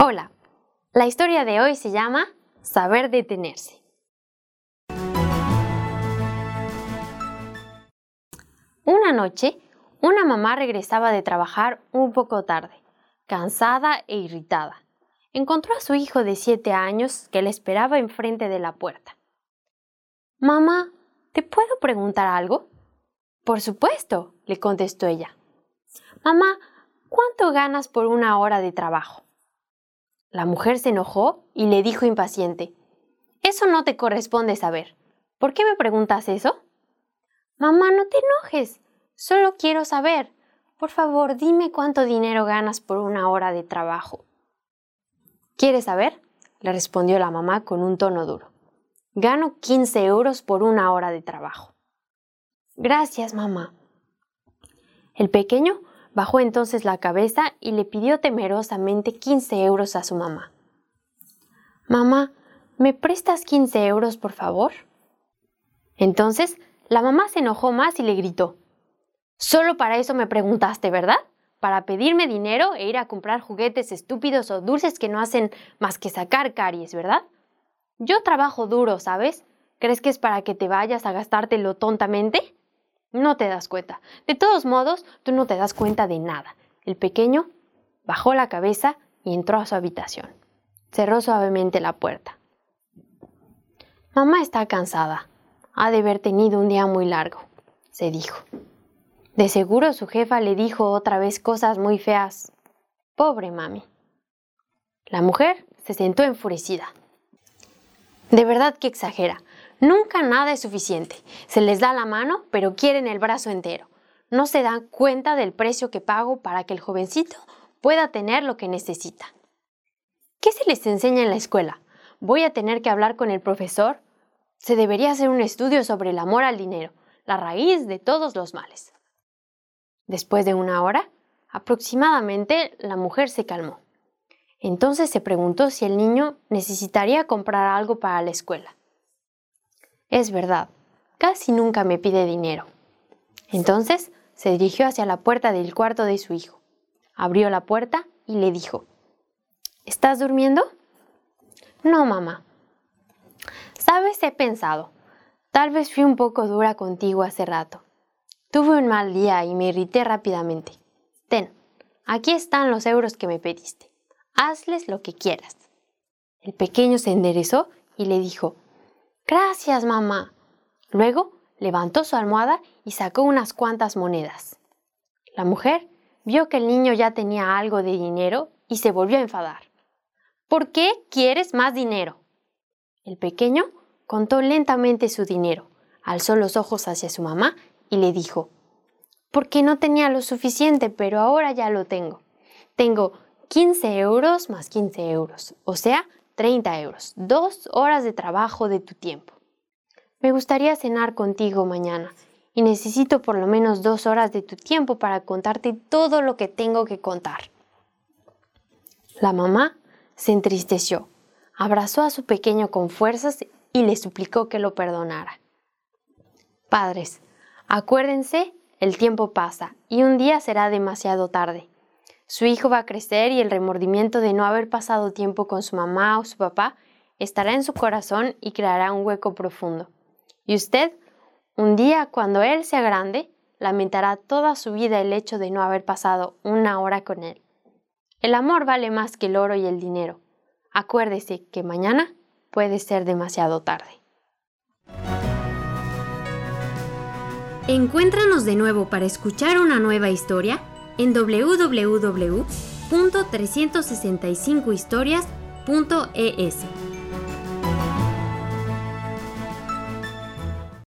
Hola, la historia de hoy se llama Saber detenerse. Una noche, una mamá regresaba de trabajar un poco tarde, cansada e irritada. Encontró a su hijo de siete años que le esperaba enfrente de la puerta. Mamá, ¿te puedo preguntar algo? Por supuesto, le contestó ella. Mamá, ¿cuánto ganas por una hora de trabajo? La mujer se enojó y le dijo impaciente, Eso no te corresponde saber. ¿Por qué me preguntas eso? Mamá, no te enojes. Solo quiero saber. Por favor, dime cuánto dinero ganas por una hora de trabajo. ¿Quieres saber? le respondió la mamá con un tono duro. Gano 15 euros por una hora de trabajo. Gracias, mamá. El pequeño Bajó entonces la cabeza y le pidió temerosamente 15 euros a su mamá. Mamá, ¿me prestas 15 euros, por favor? Entonces, la mamá se enojó más y le gritó. Solo para eso me preguntaste, ¿verdad? Para pedirme dinero e ir a comprar juguetes estúpidos o dulces que no hacen más que sacar caries, ¿verdad? Yo trabajo duro, ¿sabes? ¿Crees que es para que te vayas a gastártelo tontamente? No te das cuenta. De todos modos, tú no te das cuenta de nada. El pequeño bajó la cabeza y entró a su habitación. Cerró suavemente la puerta. Mamá está cansada. Ha de haber tenido un día muy largo, se dijo. De seguro su jefa le dijo otra vez cosas muy feas. Pobre mami. La mujer se sentó enfurecida. De verdad que exagera. Nunca nada es suficiente. Se les da la mano, pero quieren el brazo entero. No se dan cuenta del precio que pago para que el jovencito pueda tener lo que necesita. ¿Qué se les enseña en la escuela? ¿Voy a tener que hablar con el profesor? Se debería hacer un estudio sobre el amor al dinero, la raíz de todos los males. Después de una hora, aproximadamente, la mujer se calmó. Entonces se preguntó si el niño necesitaría comprar algo para la escuela. Es verdad, casi nunca me pide dinero. Entonces se dirigió hacia la puerta del cuarto de su hijo. Abrió la puerta y le dijo, ¿Estás durmiendo? No, mamá. Sabes, he pensado. Tal vez fui un poco dura contigo hace rato. Tuve un mal día y me irrité rápidamente. Ten, aquí están los euros que me pediste. Hazles lo que quieras. El pequeño se enderezó y le dijo, Gracias, mamá. Luego levantó su almohada y sacó unas cuantas monedas. La mujer vio que el niño ya tenía algo de dinero y se volvió a enfadar. ¿Por qué quieres más dinero? El pequeño contó lentamente su dinero, alzó los ojos hacia su mamá y le dijo, porque no tenía lo suficiente, pero ahora ya lo tengo. Tengo 15 euros más 15 euros, o sea, 30 euros, dos horas de trabajo de tu tiempo. Me gustaría cenar contigo mañana y necesito por lo menos dos horas de tu tiempo para contarte todo lo que tengo que contar. La mamá se entristeció, abrazó a su pequeño con fuerzas y le suplicó que lo perdonara. Padres, acuérdense, el tiempo pasa y un día será demasiado tarde. Su hijo va a crecer y el remordimiento de no haber pasado tiempo con su mamá o su papá estará en su corazón y creará un hueco profundo. Y usted, un día cuando él sea grande, lamentará toda su vida el hecho de no haber pasado una hora con él. El amor vale más que el oro y el dinero. Acuérdese que mañana puede ser demasiado tarde. Encuéntranos de nuevo para escuchar una nueva historia en www.365historias.es.